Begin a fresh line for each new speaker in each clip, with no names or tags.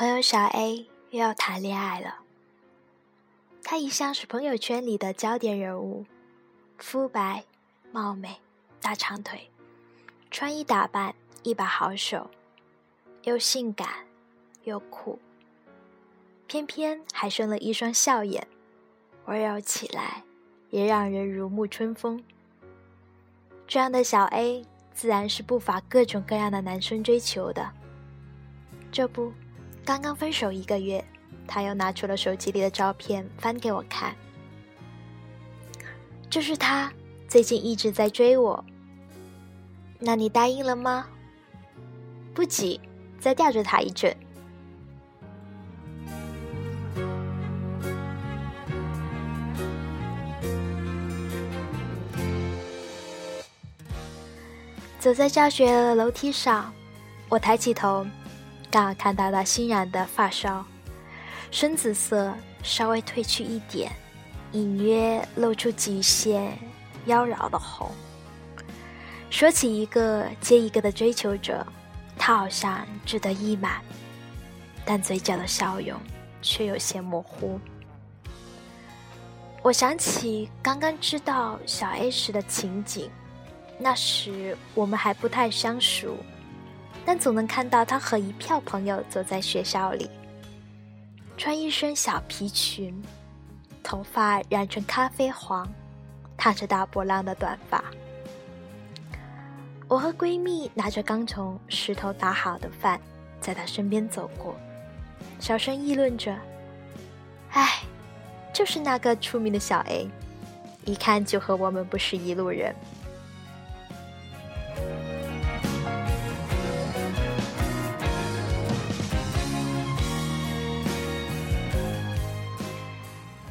朋友小 A 又要谈恋爱了。她一向是朋友圈里的焦点人物，肤白、貌美、大长腿，穿衣打扮一把好手，又性感又酷，偏偏还生了一双笑眼，温柔起来也让人如沐春风。这样的小 A 自然是不乏各种各样的男生追求的。这不，刚刚分手一个月，他又拿出了手机里的照片翻给我看。这是他最近一直在追我。那你答应了吗？不急，再吊着他一阵。走在教学楼梯上，我抬起头，刚好看到他新染的发梢，深紫色，稍微褪去一点，隐约露出几线妖娆的红。说起一个接一个的追求者，他好像志得意满，但嘴角的笑容却有些模糊。我想起刚刚知道小 A 时的情景。那时我们还不太相熟，但总能看到他和一票朋友走在学校里，穿一身小皮裙，头发染成咖啡黄，烫着大波浪的短发。我和闺蜜拿着刚从石头打好的饭，在他身边走过，小声议论着：“哎，就是那个出名的小 A，一看就和我们不是一路人。”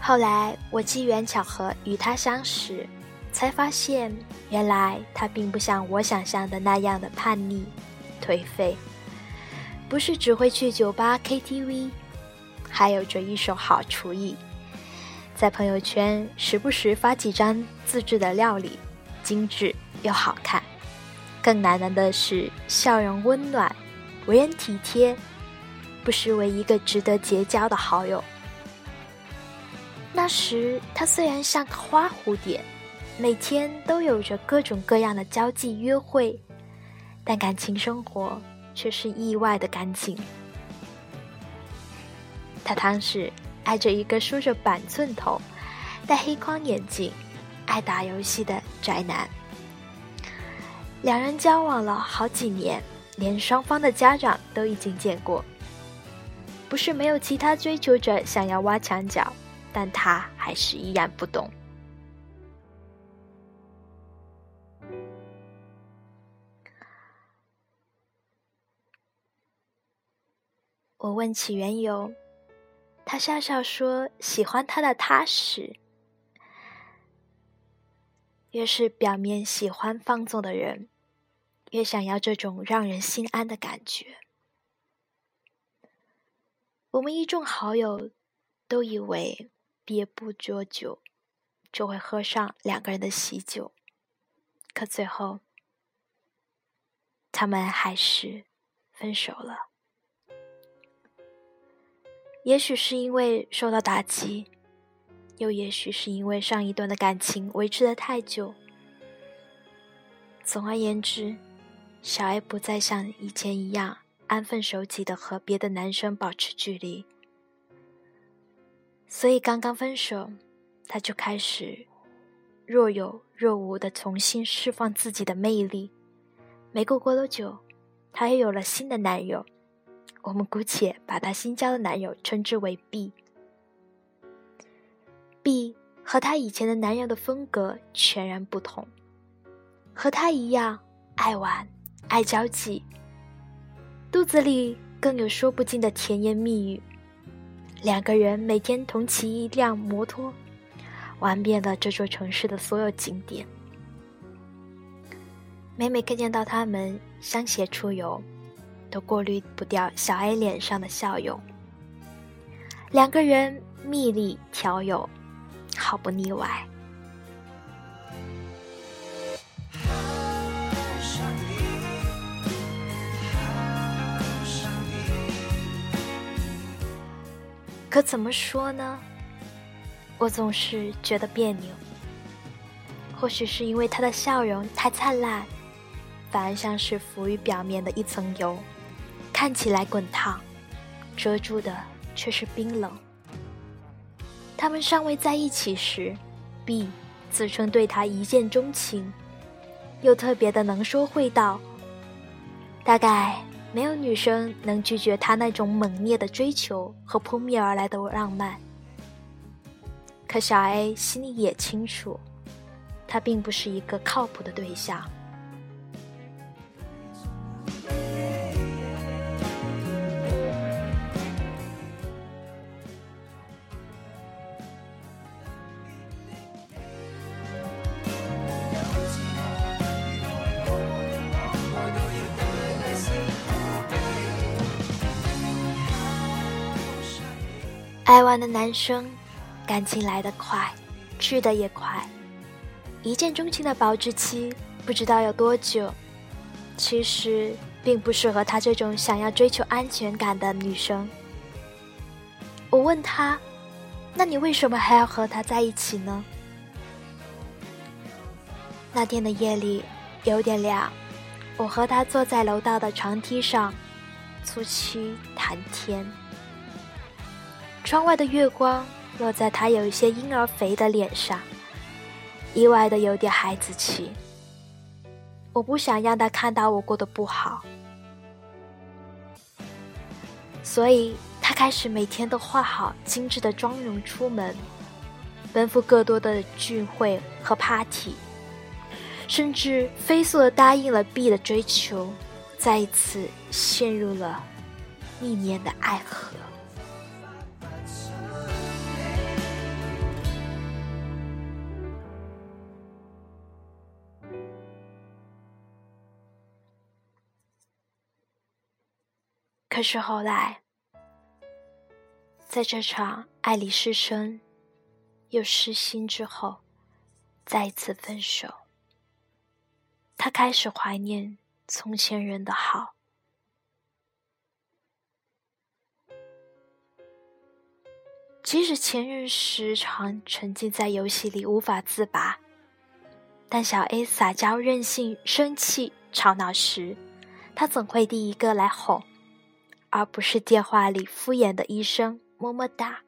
后来我机缘巧合与他相识，才发现原来他并不像我想象的那样的叛逆、颓废，不是只会去酒吧 KTV，还有着一手好厨艺，在朋友圈时不时发几张自制的料理，精致又好看。更难得的是笑容温暖，为人体贴，不失为一个值得结交的好友。那时，他虽然像个花蝴蝶，每天都有着各种各样的交际约会，但感情生活却是意外的干净。他当时爱着一个梳着板寸头、戴黑框眼镜、爱打游戏的宅男。两人交往了好几年，连双方的家长都已经见过。不是没有其他追求者想要挖墙脚。但他还是依然不懂。我问起缘由，他笑笑说：“喜欢他的踏实。越是表面喜欢放纵的人，越想要这种让人心安的感觉。”我们一众好友都以为。毕业不多久，就会喝上两个人的喜酒，可最后，他们还是分手了。也许是因为受到打击，又也许是因为上一段的感情维持的太久。总而言之，小艾不再像以前一样安分守己的和别的男生保持距离。所以刚刚分手，他就开始若有若无的重新释放自己的魅力。没过过多久，他又有了新的男友，我们姑且把他新交的男友称之为 B。B 和他以前的男友的风格全然不同，和他一样爱玩、爱交际，肚子里更有说不尽的甜言蜜语。两个人每天同骑一辆摩托，玩遍了这座城市的所有景点。每每看见到他们相携出游，都过滤不掉小 A 脸上的笑容。两个人蜜里调油，毫不腻歪。可怎么说呢？我总是觉得别扭。或许是因为他的笑容太灿烂，反而像是浮于表面的一层油，看起来滚烫，遮住的却是冰冷。他们尚未在一起时，B 自称对他一见钟情，又特别的能说会道。大概没有女生能拒绝他那种猛烈的追求和扑面而来的浪漫。可小 A 心里也清楚。他并不是一个靠谱的对象。爱玩的男生，感情来得快，去得也快。一见钟情的保质期不知道有多久，其实并不适合他这种想要追求安全感的女生。我问他：“那你为什么还要和他在一起呢？”那天的夜里有点凉，我和他坐在楼道的长梯上，促膝谈天。窗外的月光落在他有一些婴儿肥的脸上。意外的有点孩子气，我不想让他看到我过得不好，所以他开始每天都化好精致的妆容出门，奔赴更多的聚会和 party，甚至飞速的答应了 B 的追求，再一次陷入了历年的爱河。可是后来，在这场爱里失身又失心之后，再一次分手。他开始怀念从前人的好，即使前任时常沉浸在游戏里无法自拔，但小 A 撒娇、任性、生气、吵闹时，他总会第一个来哄。而不是电话里敷衍的一声“么么哒”。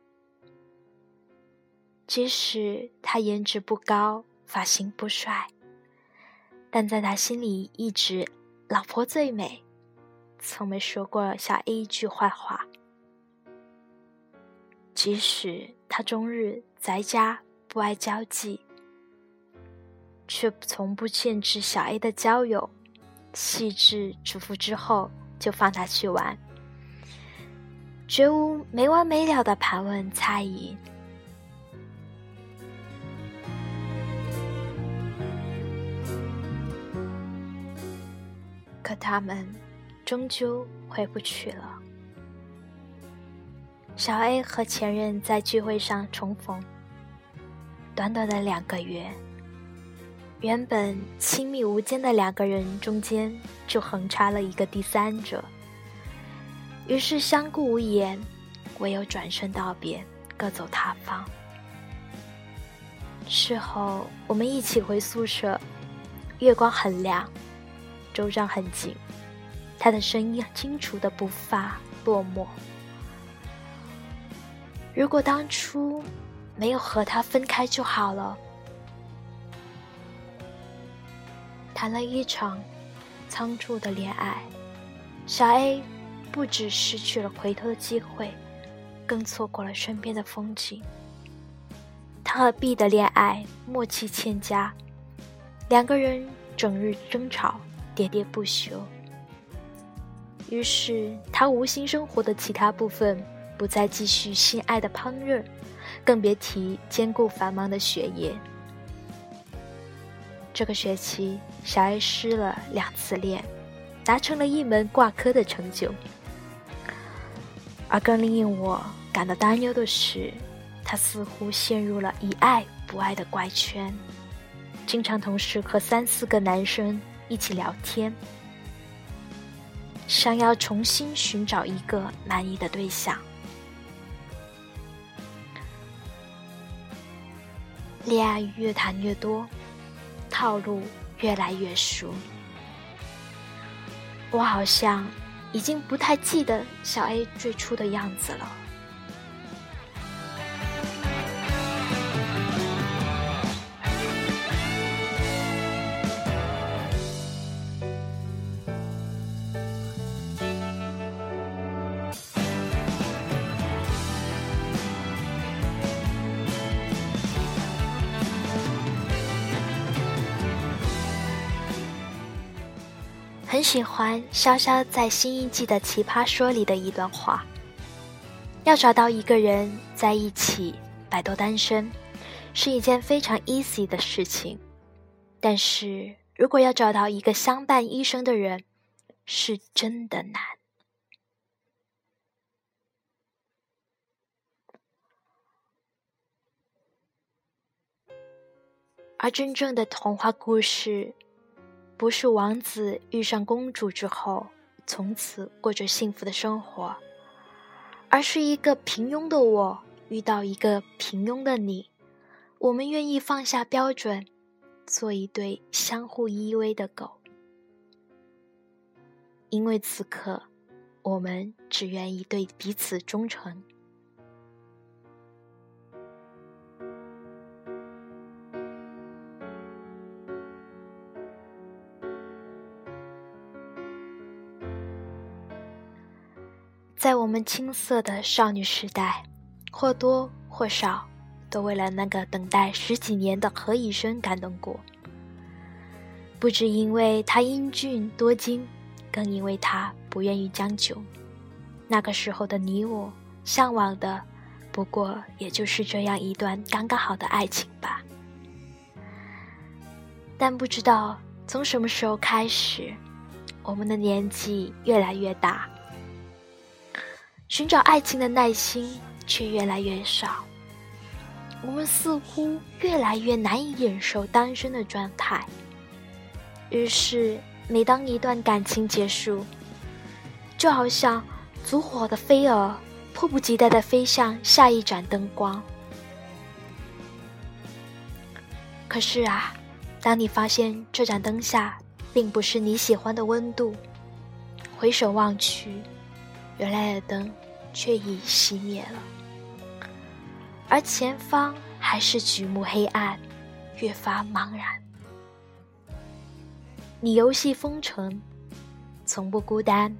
即使他颜值不高，发型不帅，但在他心里一直“老婆最美”，从没说过小 A 一句坏话。即使他终日宅家，不爱交际，却从不限制小 A 的交友，细致嘱咐之后就放他去玩。绝无没完没了的盘问猜疑，可他们终究回不去了。小 A 和前任在聚会上重逢，短短的两个月，原本亲密无间的两个人中间就横插了一个第三者。于是相顾无言，唯有转身道别，各走他方。事后我们一起回宿舍，月光很亮，周章很紧，他的声音清楚的不发落寞。如果当初没有和他分开就好了。谈了一场仓促的恋爱，小 A。不止失去了回头的机会，更错过了身边的风景。他和 B 的恋爱默契欠佳，两个人整日争吵，喋喋不休。于是他无心生活的其他部分，不再继续心爱的烹饪，更别提兼顾繁忙的学业。这个学期，小 A 失了两次恋，达成了一门挂科的成就。而更令我感到担忧的是他似乎陷入了以爱不爱的怪圈。经常同时和三四个男生一起聊天想要重新寻找一个满意的对象。恋爱越谈越多套路越来越熟。我好像已经不太记得小 A 最初的样子了。喜欢潇潇在新一季的《奇葩说》里的一段话：要找到一个人在一起，摆脱单身，是一件非常 easy 的事情；但是如果要找到一个相伴一生的人，是真的难。而真正的童话故事。不是王子遇上公主之后，从此过着幸福的生活，而是一个平庸的我遇到一个平庸的你，我们愿意放下标准，做一对相互依偎的狗，因为此刻，我们只愿意对彼此忠诚。在我们青涩的少女时代，或多或少都为了那个等待十几年的何以琛感动过。不只因为他英俊多金，更因为他不愿意将就。那个时候的你我，向往的不过也就是这样一段刚刚好的爱情吧。但不知道从什么时候开始，我们的年纪越来越大。寻找爱情的耐心却越来越少，我们似乎越来越难以忍受单身的状态。于是，每当一段感情结束，就好像烛火的飞蛾，迫不及待地飞向下一盏灯光。可是啊，当你发现这盏灯下并不是你喜欢的温度，回首望去。原来的灯却已熄灭了，而前方还是举目黑暗，越发茫然。你游戏风尘，从不孤单，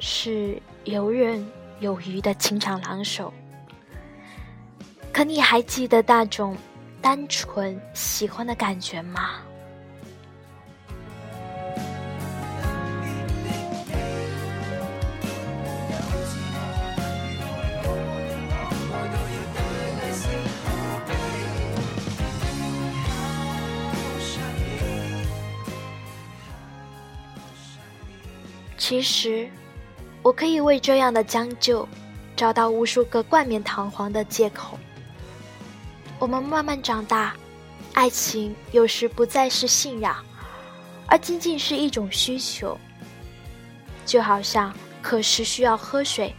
是游刃有余的情场狼手。可你还记得那种单纯喜欢的感觉吗？其实，我可以为这样的将就，找到无数个冠冕堂皇的借口。我们慢慢长大，爱情有时不再是信仰，而仅仅是一种需求。就好像渴时需要喝水，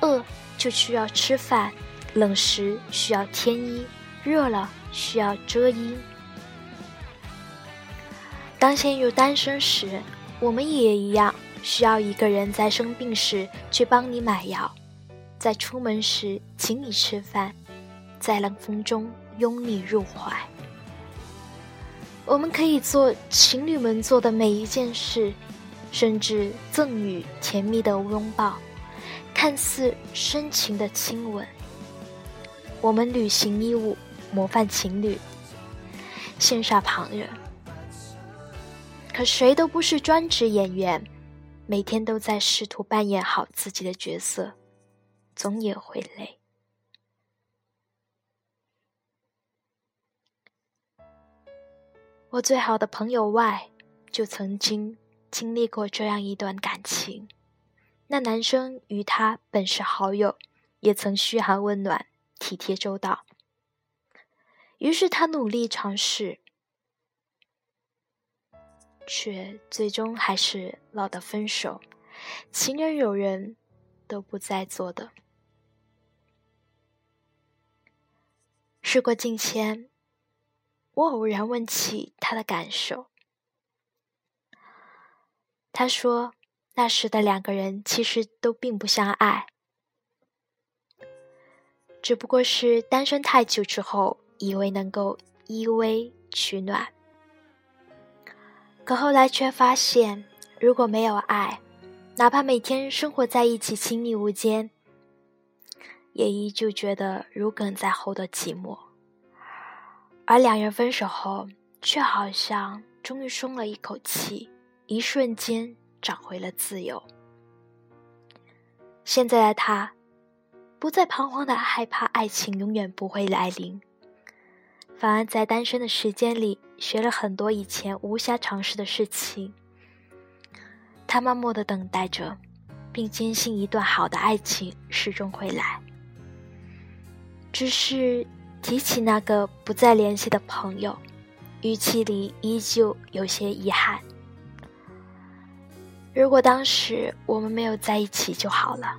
饿就需要吃饭，冷时需要添衣，热了需要遮衣。当陷入单身时，我们也一样。需要一个人在生病时去帮你买药，在出门时请你吃饭，在冷风中拥你入怀。我们可以做情侣们做的每一件事，甚至赠予甜蜜的拥抱，看似深情的亲吻。我们履行义务，模范情侣，羡煞旁人。可谁都不是专职演员。每天都在试图扮演好自己的角色，总也会累。我最好的朋友外，就曾经经历过这样一段感情。那男生与他本是好友，也曾嘘寒问暖、体贴周到。于是他努力尝试。却最终还是闹得分手，情人有人，都不再做的。事过境迁，我偶然问起他的感受，他说那时的两个人其实都并不相爱，只不过是单身太久之后，以为能够依偎取暖，可后来却发现，如果没有爱，哪怕每天生活在一起亲密无间，也依旧觉得如鲠在喉的寂寞。而两人分手后，却好像终于松了一口气，一瞬间找回了自由。现在的他，不再彷徨的害怕爱情永远不会来临，反而在单身的时间里学了很多以前无暇尝试的事情。他默默的等待着，并坚信一段好的爱情始终会来。只是。提起那个不再联系的朋友，语气里依旧有些遗憾。如果当时我们没有在一起就好了。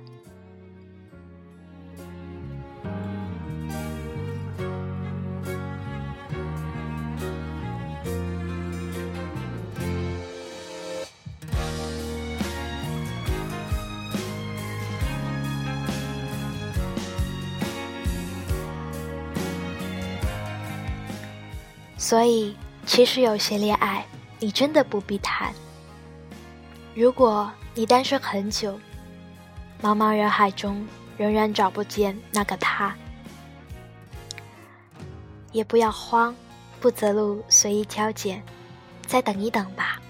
所以，其实有些恋爱，你真的不必谈。如果你单身很久，茫茫人海中仍然找不见那个他，也不要慌，不择路，随意挑拣，再等一等吧。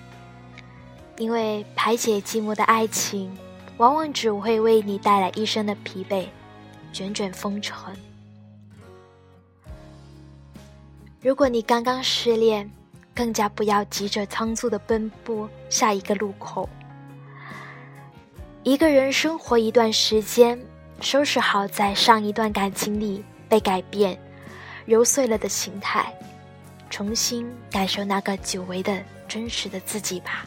因为排解寂寞的爱情，往往只会为你带来一生的疲惫，卷卷风尘。如果你刚刚失恋，更加不要急着仓促的奔波下一个路口。一个人生活一段时间，收拾好在上一段感情里被改变、揉碎了的心态，重新感受那个久违的真实的自己吧。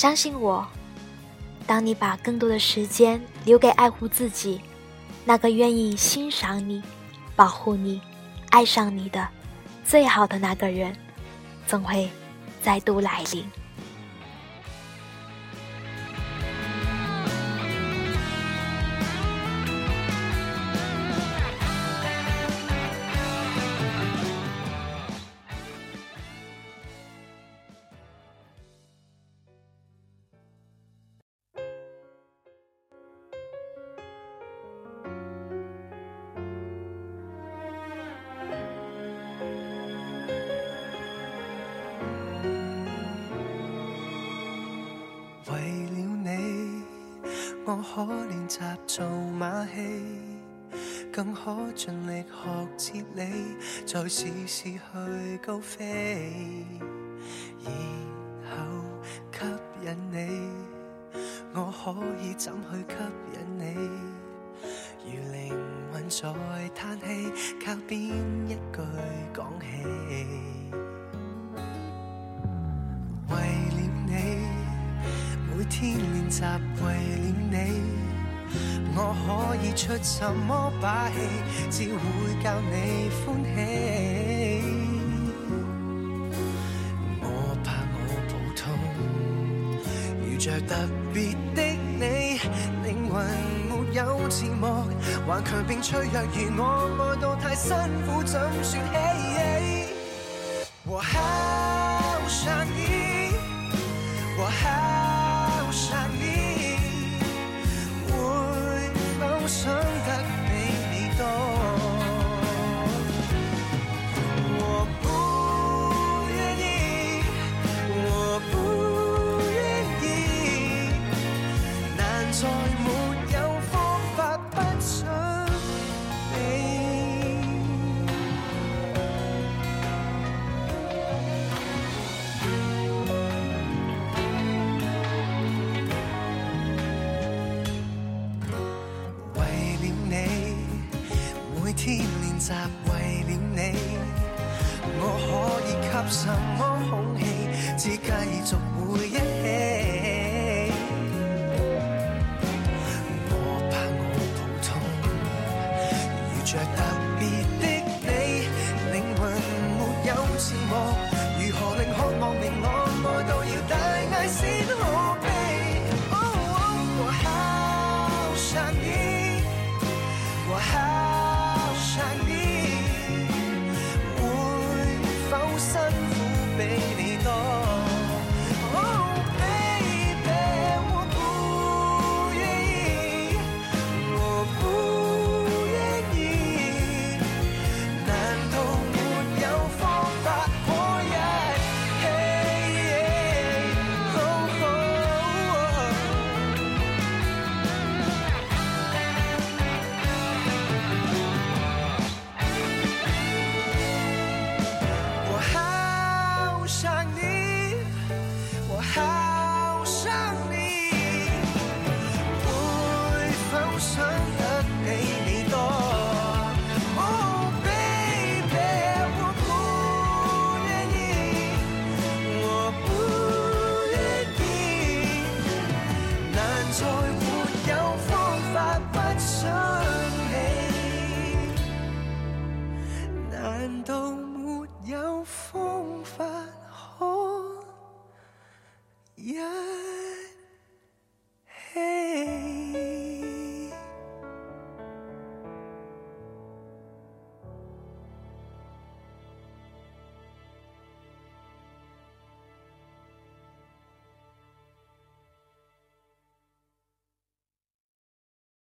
相信我，当你把更多的时间留给爱护自己、那个愿意欣赏你、保护你、爱上你的最好的那个人，总会再度来临。
更可尽力学哲理，再试试去高飞，然后吸引你。我可以怎去吸引你？如灵魂在叹气，靠边一句讲起？为了你，每天练习为了你。我可以出什么把戏，只会教你欢喜。我怕我普通，遇着特别的你，灵魂没有字幕，顽强并脆弱如我，爱到太辛苦，怎算喜？我好想你，我好为了你我可以给什么苦比你多